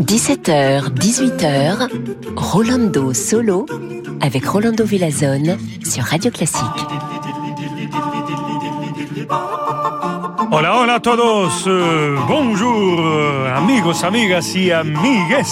17h, 18h, Rolando Solo avec Rolando Villazone sur Radio Classique. Hola, hola a todos. Euh, bonjour, euh, amigos, amigas y amigues.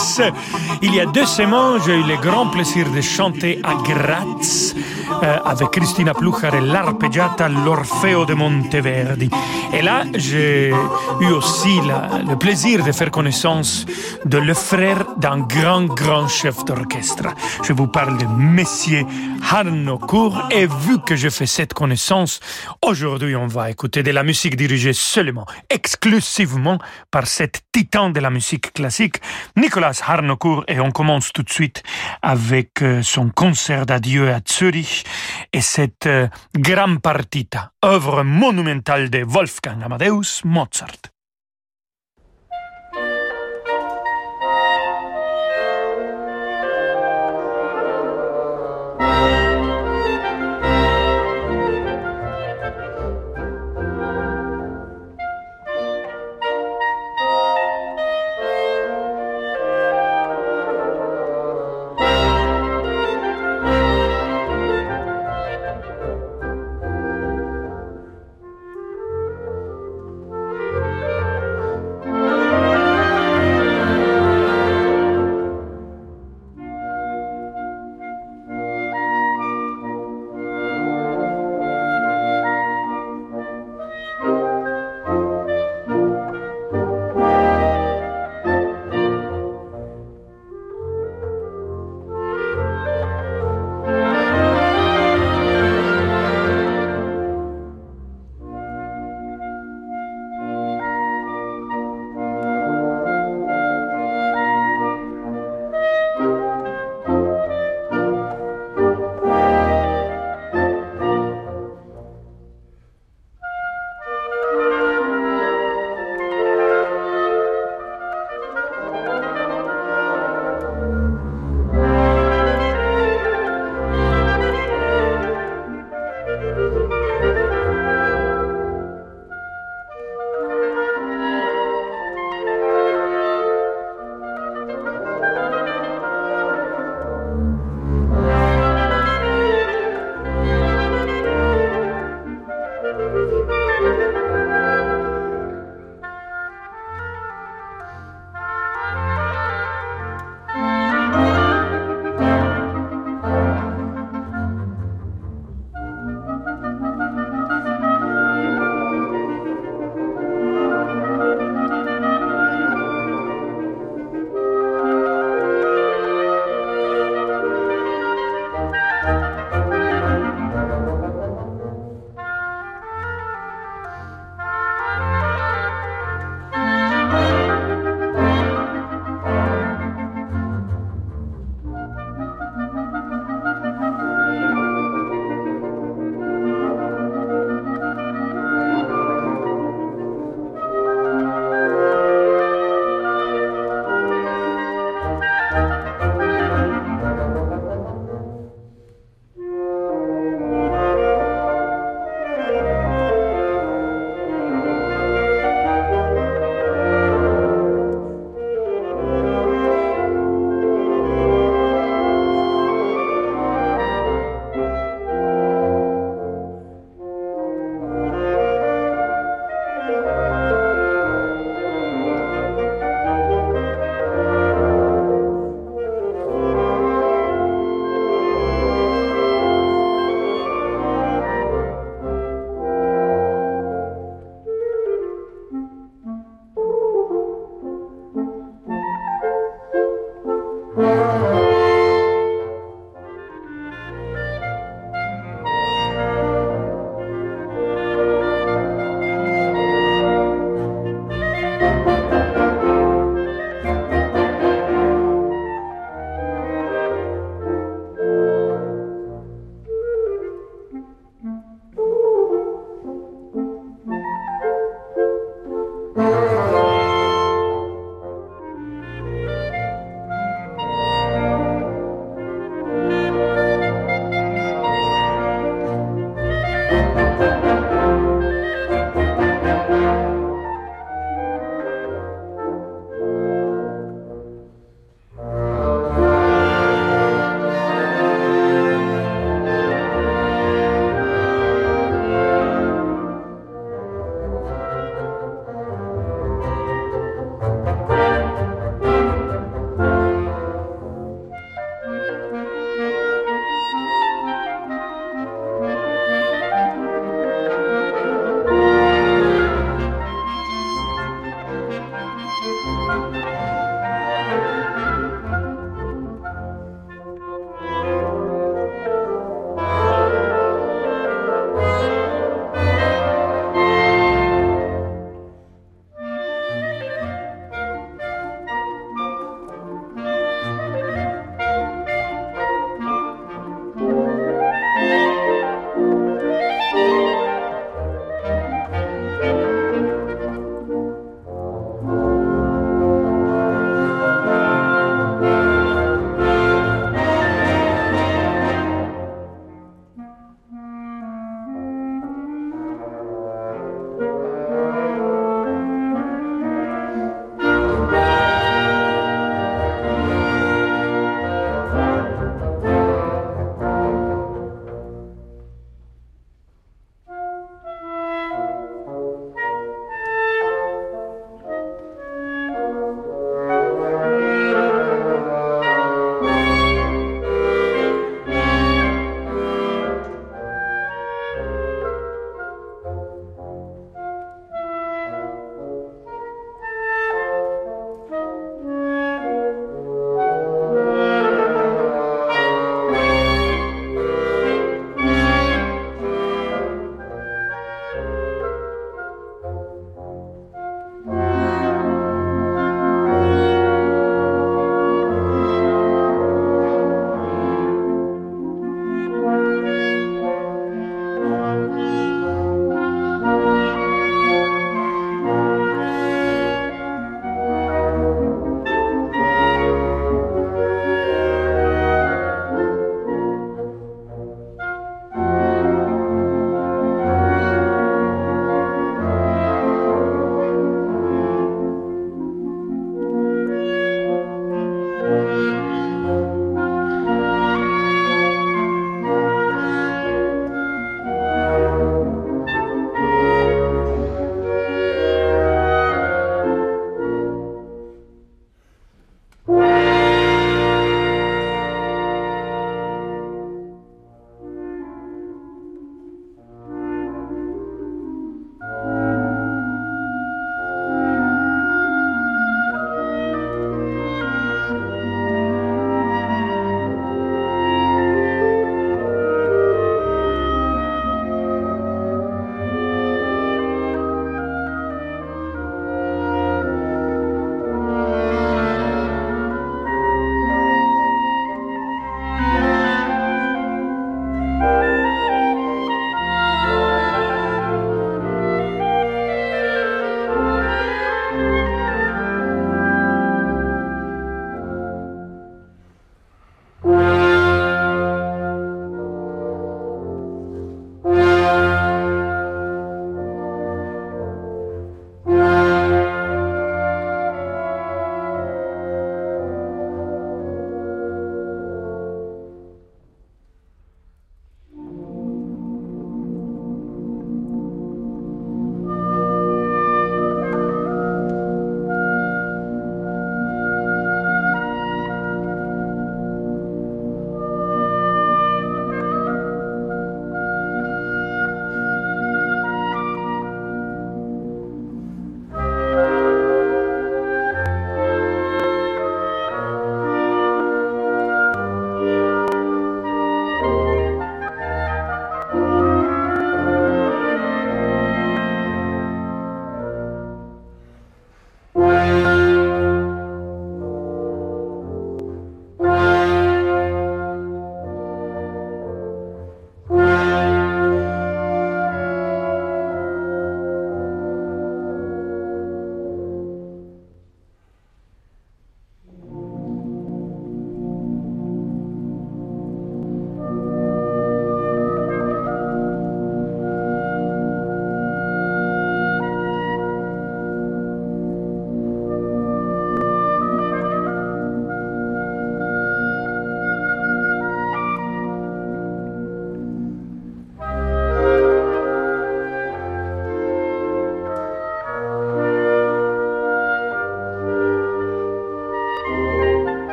Il y a deux semaines, j'ai eu le grand plaisir de chanter à Graz avec Cristina Pluchar et l'arpeggiata L'Orfeo de Monteverdi. Et là, j'ai eu aussi le plaisir de faire connaissance de le frère d'un grand, grand chef d'orchestre. Je vous parle de Messier Harnoncourt. Et vu que je fais cette connaissance, aujourd'hui, on va écouter de la musique dirigée seulement, exclusivement par cet titan de la musique classique, Nicolas Harnoncourt. Et on commence tout de suite avec euh, son concert d'adieu à Zurich et cette euh, Gran Partita, œuvre monumentale de Wolfgang Amadeus Mozart.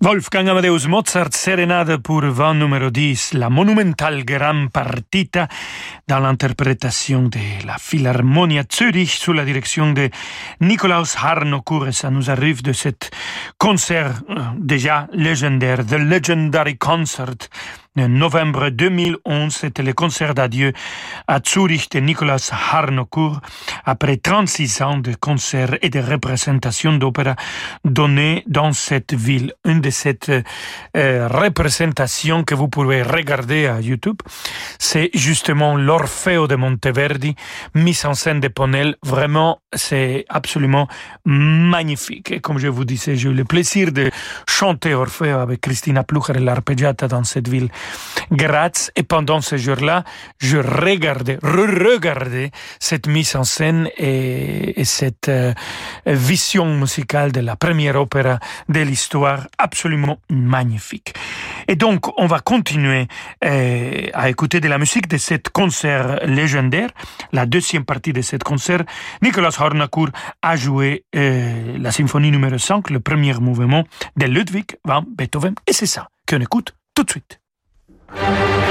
Wolfgang Amadeus Mozart, sérénade pour vent numéro 10, la monumentale Gran Partita, dans l'interprétation de la Philharmonia Zurich sous la direction de Nikolaus Harnoncourt. Ça nous arrive de cet concert euh, déjà légendaire, The Legendary Concert novembre 2011. C'était le concert d'adieu à Zurich de Nicolas Harnoncourt après 36 ans de concerts et de représentations d'opéra données dans cette ville. Une de ces euh, représentations que vous pouvez regarder à YouTube, c'est justement l'Orfeo de Monteverdi, mise en scène de Ponel. Vraiment, c'est absolument magnifique. Et comme je vous disais, j'ai eu le plaisir de chanter Orfeo avec Christina Plucher et l'arpeggiata dans cette ville, Graz. Et pendant ce jour-là, je regardais, re-regardais cette mise en scène et, cette euh, vision musicale de la première opéra de l'histoire absolument magnifique. Et donc, on va continuer euh, à écouter de la musique de cet concert légendaire. La deuxième partie de cet concert, Nicolas Hornacourt a joué euh, la symphonie numéro 5, le premier mouvement de Ludwig van Beethoven. Et c'est ça qu'on écoute tout de suite. Thank you.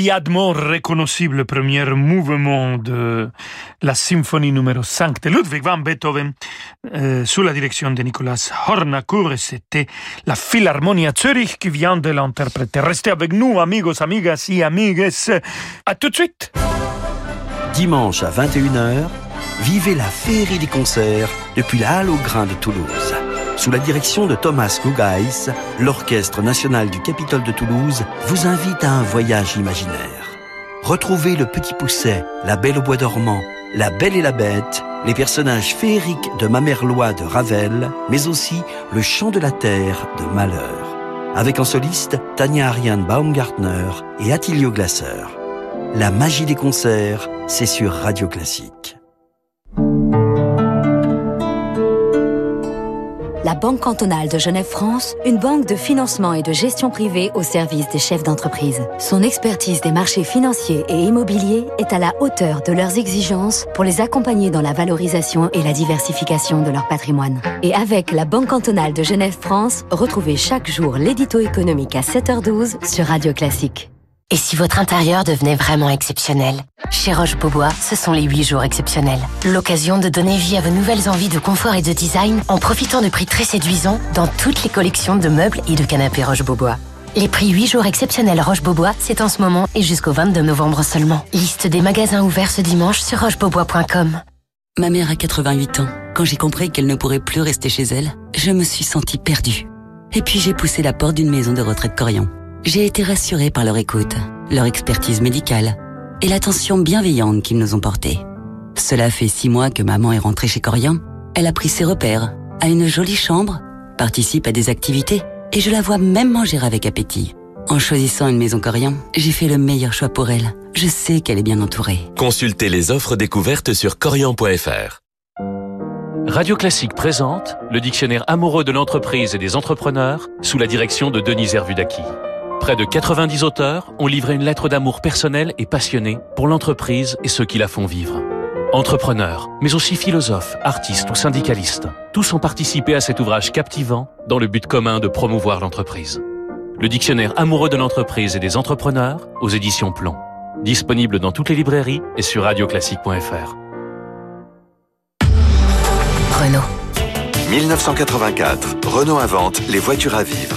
Immédiatement reconnaissable premier mouvement de la symphonie numéro 5 de Ludwig van Beethoven euh, sous la direction de Nicolas Hornacourt et c'était la Philharmonie Zurich qui vient de l'interpréter. Restez avec nous, amigos, amigas et amigues. À tout de suite. Dimanche à 21h, vivez la féerie des concerts depuis la Halle au Grain de Toulouse. Sous la direction de Thomas Gugais, l'Orchestre national du Capitole de Toulouse vous invite à un voyage imaginaire. Retrouvez le Petit Pousset, la Belle au Bois dormant, la Belle et la Bête, les personnages féeriques de Mamerlois de Ravel, mais aussi le Chant de la Terre de Malheur. Avec en soliste Tania Ariane Baumgartner et Attilio Glasser. La magie des concerts, c'est sur Radio Classique. La Banque cantonale de Genève-France, une banque de financement et de gestion privée au service des chefs d'entreprise. Son expertise des marchés financiers et immobiliers est à la hauteur de leurs exigences pour les accompagner dans la valorisation et la diversification de leur patrimoine. Et avec la Banque cantonale de Genève-France, retrouvez chaque jour l'édito économique à 7h12 sur Radio Classique. Et si votre intérieur devenait vraiment exceptionnel Chez Roche-Beaubois, ce sont les 8 jours exceptionnels. L'occasion de donner vie à vos nouvelles envies de confort et de design en profitant de prix très séduisants dans toutes les collections de meubles et de canapés Roche-Beaubois. Les prix 8 jours exceptionnels Roche-Beaubois, c'est en ce moment et jusqu'au 22 novembre seulement. Liste des magasins ouverts ce dimanche sur rochebeaubois.com. Ma mère a 88 ans. Quand j'ai compris qu'elle ne pourrait plus rester chez elle, je me suis sentie perdue. Et puis j'ai poussé la porte d'une maison de retraite Corian. J'ai été rassurée par leur écoute, leur expertise médicale et l'attention bienveillante qu'ils nous ont portée. Cela fait six mois que maman est rentrée chez Corian. Elle a pris ses repères, a une jolie chambre, participe à des activités et je la vois même manger avec appétit. En choisissant une maison Corian, j'ai fait le meilleur choix pour elle. Je sais qu'elle est bien entourée. Consultez les offres découvertes sur corian.fr. Radio Classique présente le dictionnaire amoureux de l'entreprise et des entrepreneurs sous la direction de Denis Hervudaki. Près de 90 auteurs ont livré une lettre d'amour personnelle et passionnée pour l'entreprise et ceux qui la font vivre. Entrepreneurs, mais aussi philosophes, artistes ou syndicalistes, tous ont participé à cet ouvrage captivant dans le but commun de promouvoir l'entreprise. Le dictionnaire amoureux de l'entreprise et des entrepreneurs aux éditions Plomb. Disponible dans toutes les librairies et sur radioclassique.fr. Renault. 1984, Renault invente les voitures à vivre.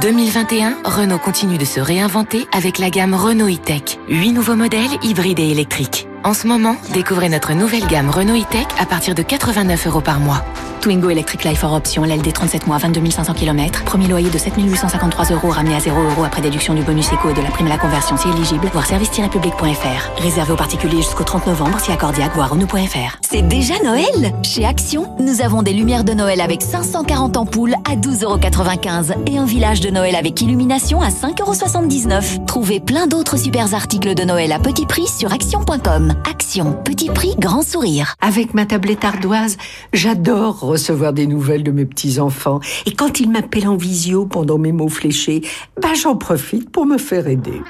2021, Renault continue de se réinventer avec la gamme Renault e-Tech. 8 nouveaux modèles hybrides et électriques. En ce moment, découvrez notre nouvelle gamme Renault e-Tech à partir de 89 euros par mois. Twingo Electric Life for Option, LLD 37 mois, 22 500 km. Premier loyer de 7 853 euros ramené à 0 euros après déduction du bonus éco et de la prime à la conversion si éligible. Voir service-public.fr. Réservé aux particuliers jusqu'au 30 novembre si accordiaque, voir Renault.fr. C'est déjà Noël? Chez Action, nous avons des lumières de Noël avec 540 ampoules à 12,95 euros et un village de Noël avec illumination à 5,79 euros. Trouvez plein d'autres super articles de Noël à petit prix sur action.com. Action, petit prix, grand sourire. Avec ma tablette ardoise, j'adore recevoir des nouvelles de mes petits-enfants. Et quand ils m'appellent en visio pendant mes mots fléchés, ben j'en profite pour me faire aider.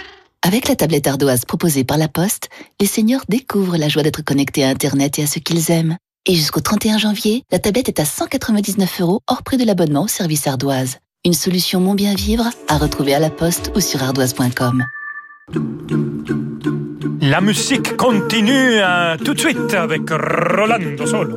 Avec la tablette ardoise proposée par la Poste, les seniors découvrent la joie d'être connectés à Internet et à ce qu'ils aiment. Et jusqu'au 31 janvier, la tablette est à 199 euros hors prix de l'abonnement au service ardoise. Une solution mon bien vivre à retrouver à la Poste ou sur ardoise.com. La musique continue hein, tout de suite avec Rolando Solo.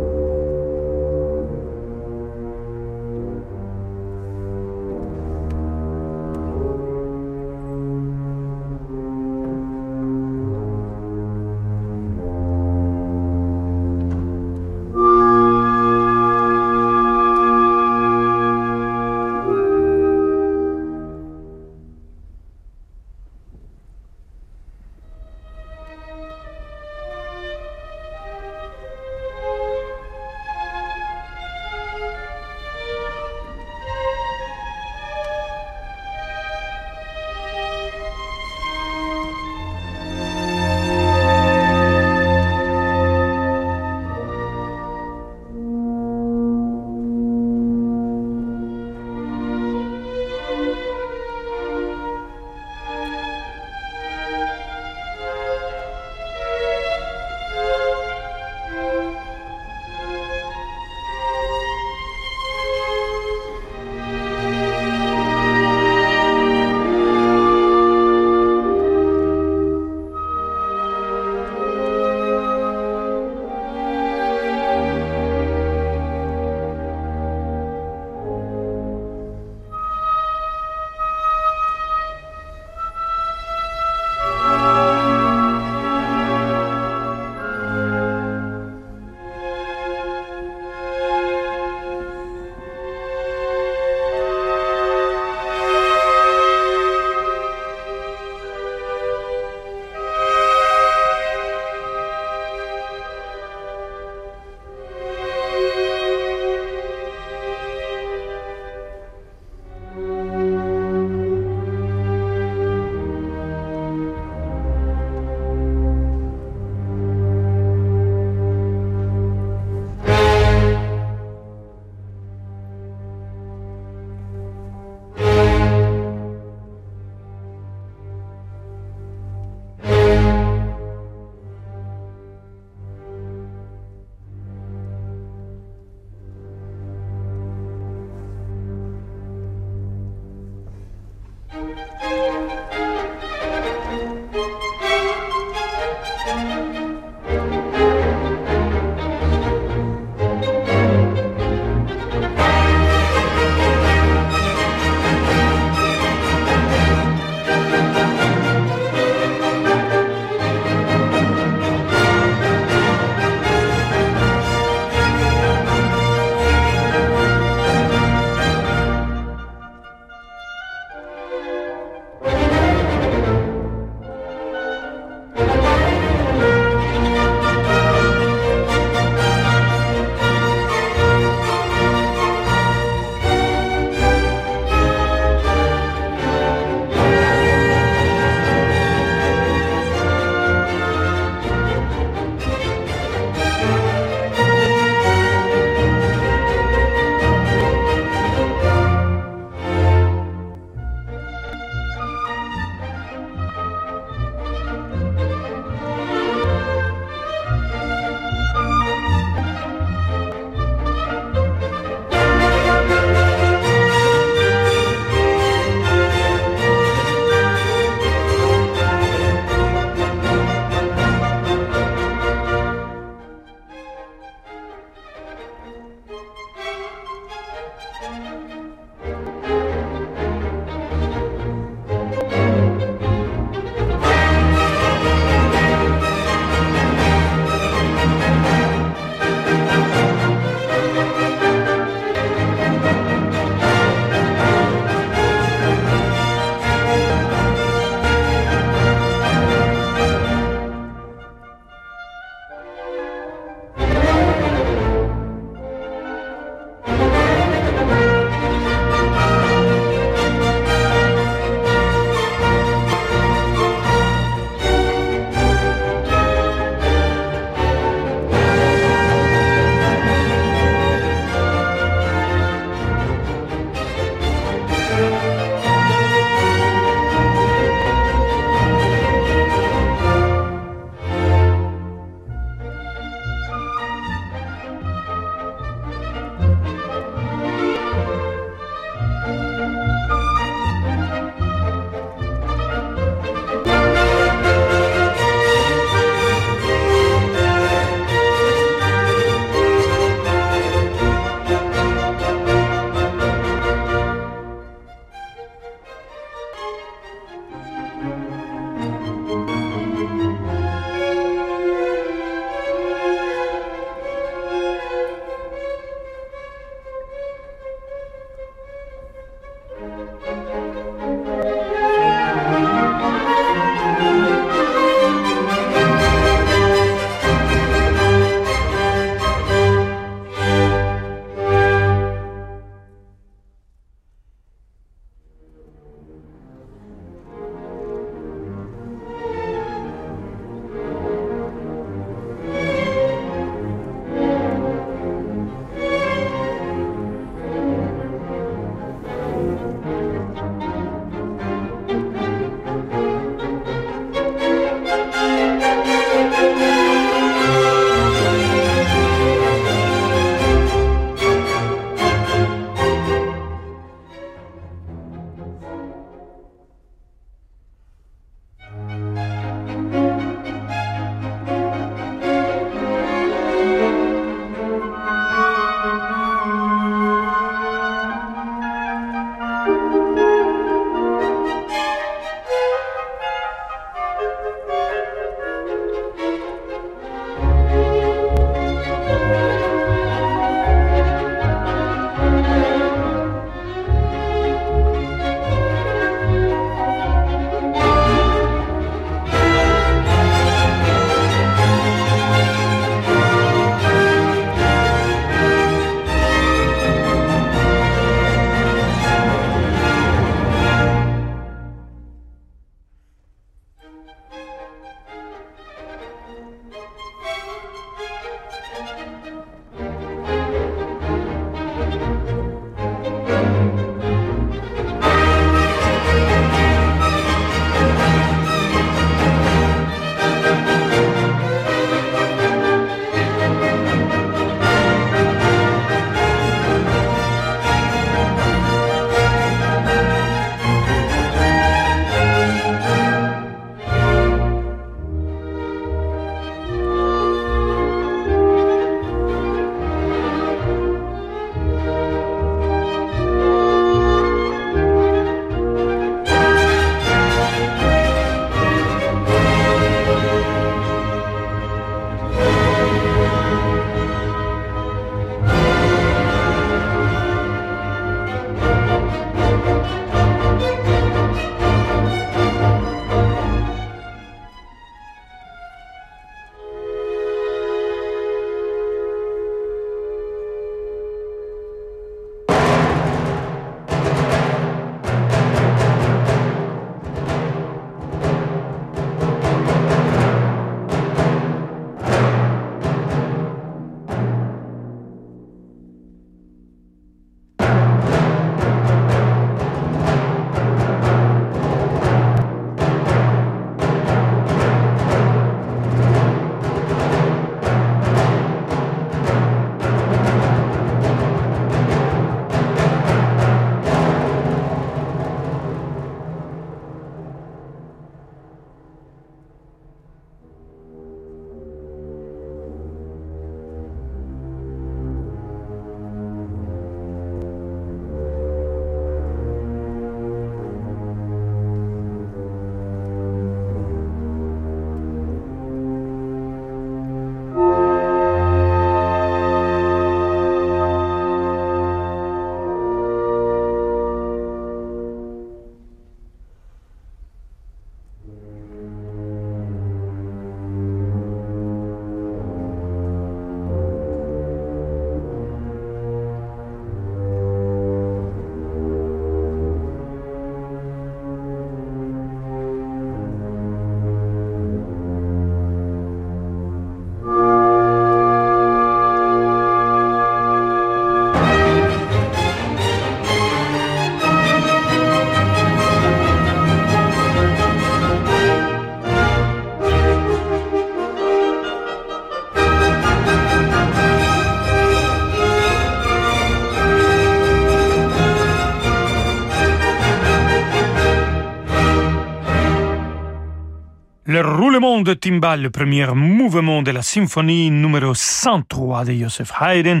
De timbales, le premier mouvement de la symphonie numéro 103 de Joseph Haydn,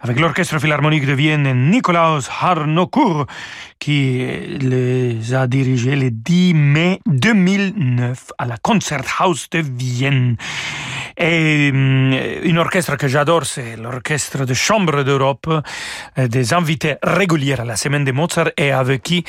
avec l'Orchestre Philharmonique de Vienne et Nikolaus Harnoncourt, qui les a dirigés le 10 mai 2009 à la Concerthaus de Vienne. Et une orchestre que j'adore, c'est l'orchestre de chambre d'Europe, des invités réguliers à la semaine de Mozart et avec qui?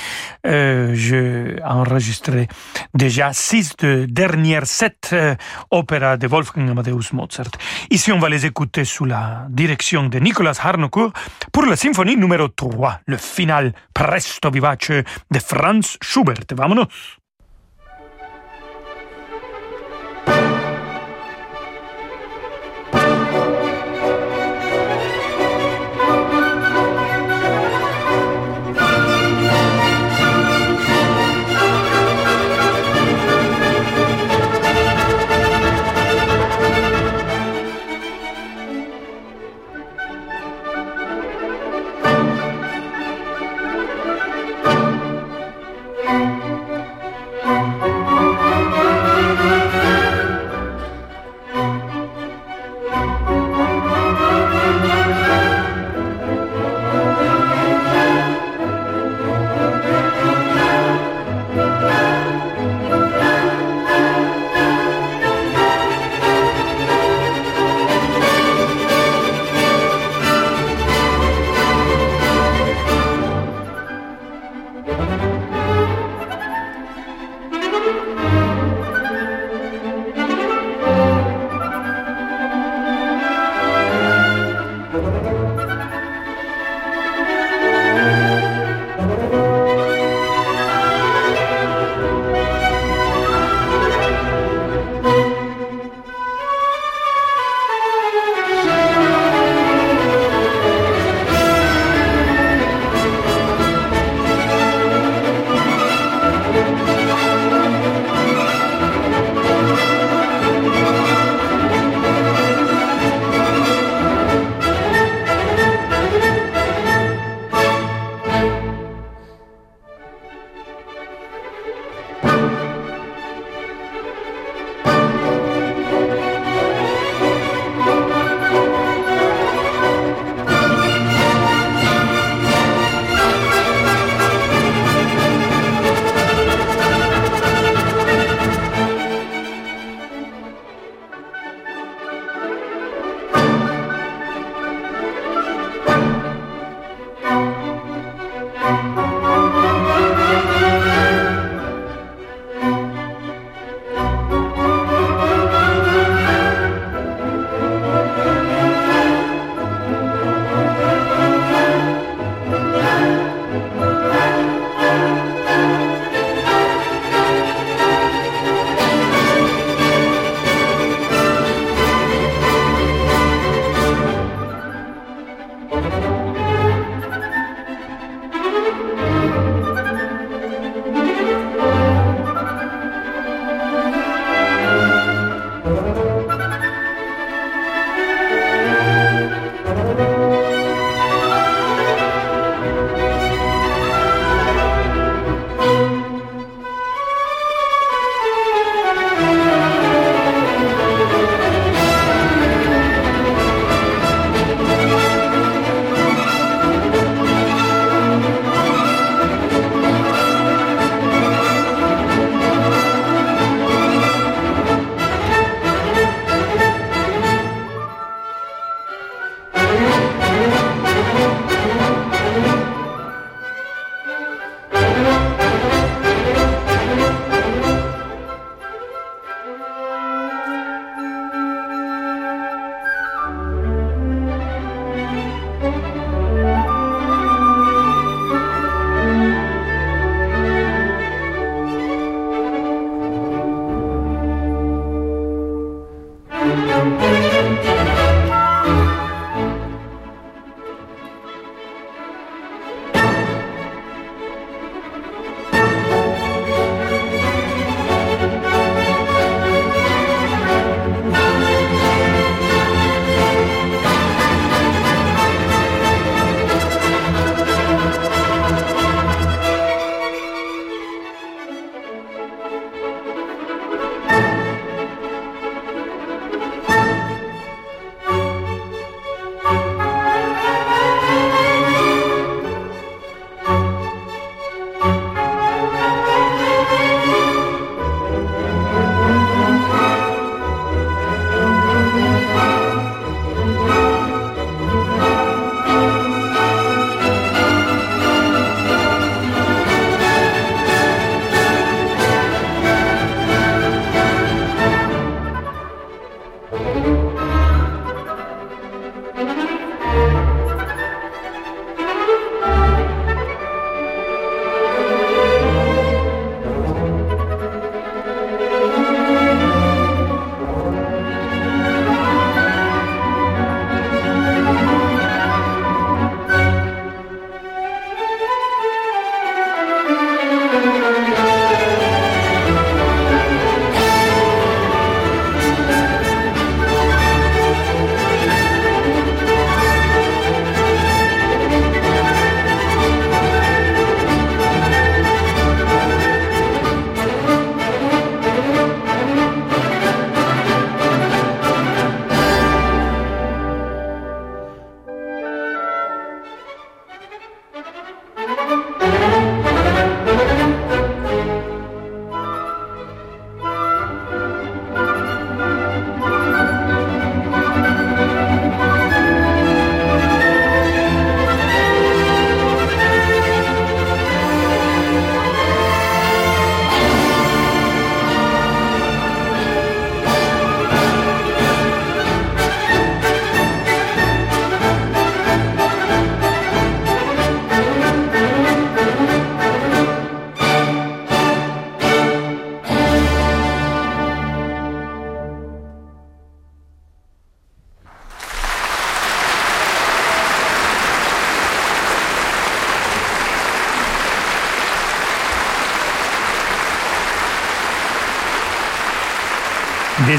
Euh, j'ai enregistré déjà six de dernières sept euh, opéras de Wolfgang Amadeus Mozart. Ici, on va les écouter sous la direction de Nicolas Harnoncourt pour la symphonie numéro 3, le final presto vivace de Franz Schubert. Vámonos!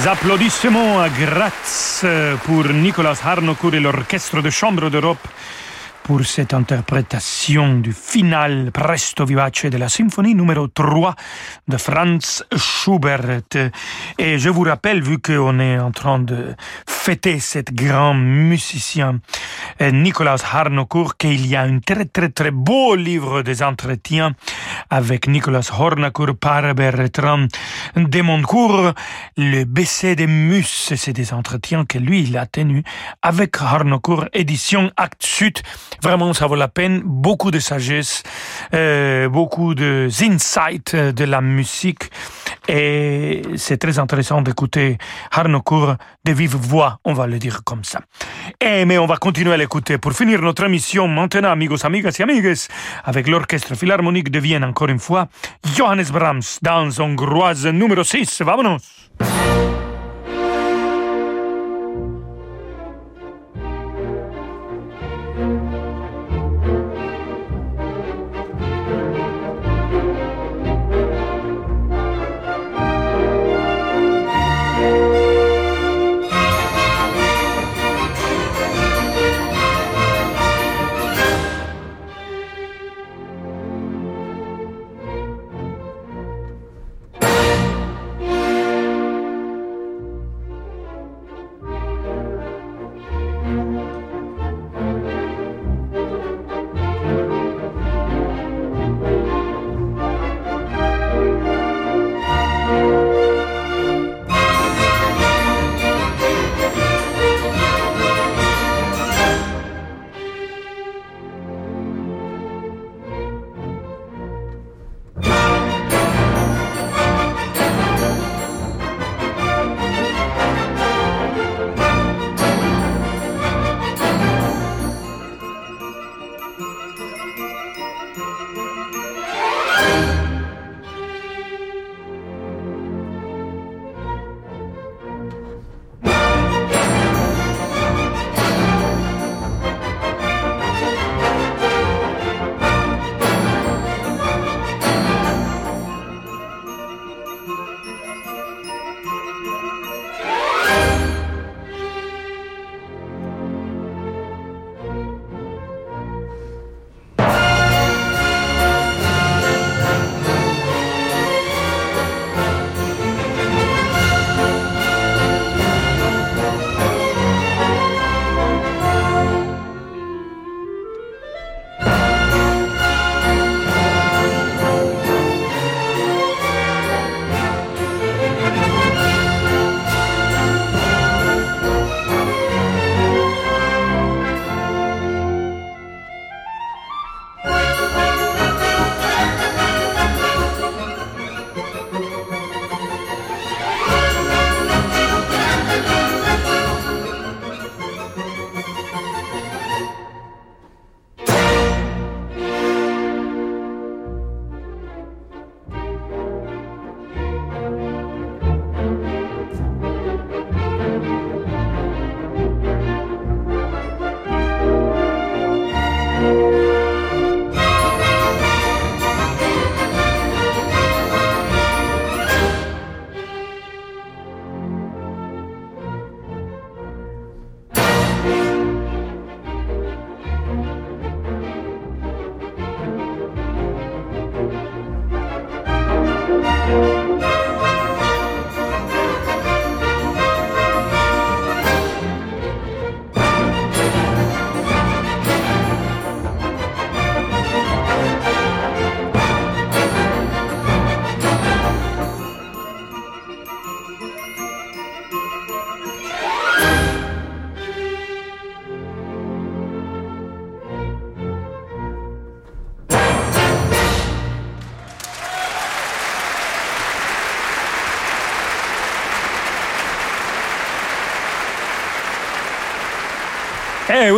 Applaudissements à Graz pour Nicolas Harnoncourt et l'Orchestre de Chambre d'Europe pour cette interprétation du final presto vivace de la symphonie numéro 3 de Franz Schubert. Et je vous rappelle, vu qu'on est en train de fêter cet grand musicien euh, Nicolas Harnoncourt, qu'il y a un très très très beau livre des entretiens avec Nicolas Harnoncourt par Bertrand Demoncourt, le BC des Mus. C'est des entretiens que lui, il a tenus avec Harnoncourt, édition Acte Sud. Vraiment, ça vaut la peine. Beaucoup de sagesse, euh, beaucoup de insights de la musique. Et c'est très intéressant d'écouter Harnoncourt de vive voix, on va le dire comme ça. Et, mais on va continuer à l'écouter pour finir notre émission maintenant, amigos, amigas et amigues, avec l'Orchestre Philharmonique de Vienne, encore une fois, Johannes Brahms, dans hongroise numéro 6. Vamonos!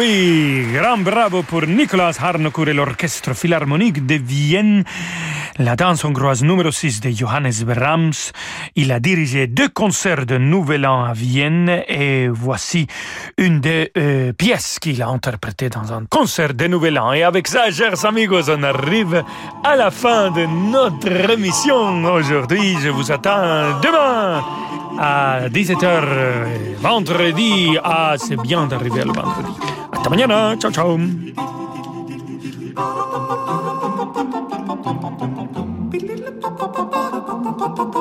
Oui, grand bravo pour Nicolas Harnoncourt et l'Orchestre Philharmonique de Vienne. La danse hongroise numéro 6 de Johannes Brahms. Il a dirigé deux concerts de Nouvel An à Vienne et voici une des euh, pièces qu'il a interprétées dans un concert de Nouvel An. Et avec ça, chers amigos, on arrive à la fin de notre émission aujourd'hui. Je vous attends demain à 17h euh, vendredi. Ah, c'est bien d'arriver le vendredi. Hasta mañana. Ciao, ciao. Ba-ba-ba-ba-ba-ba-ba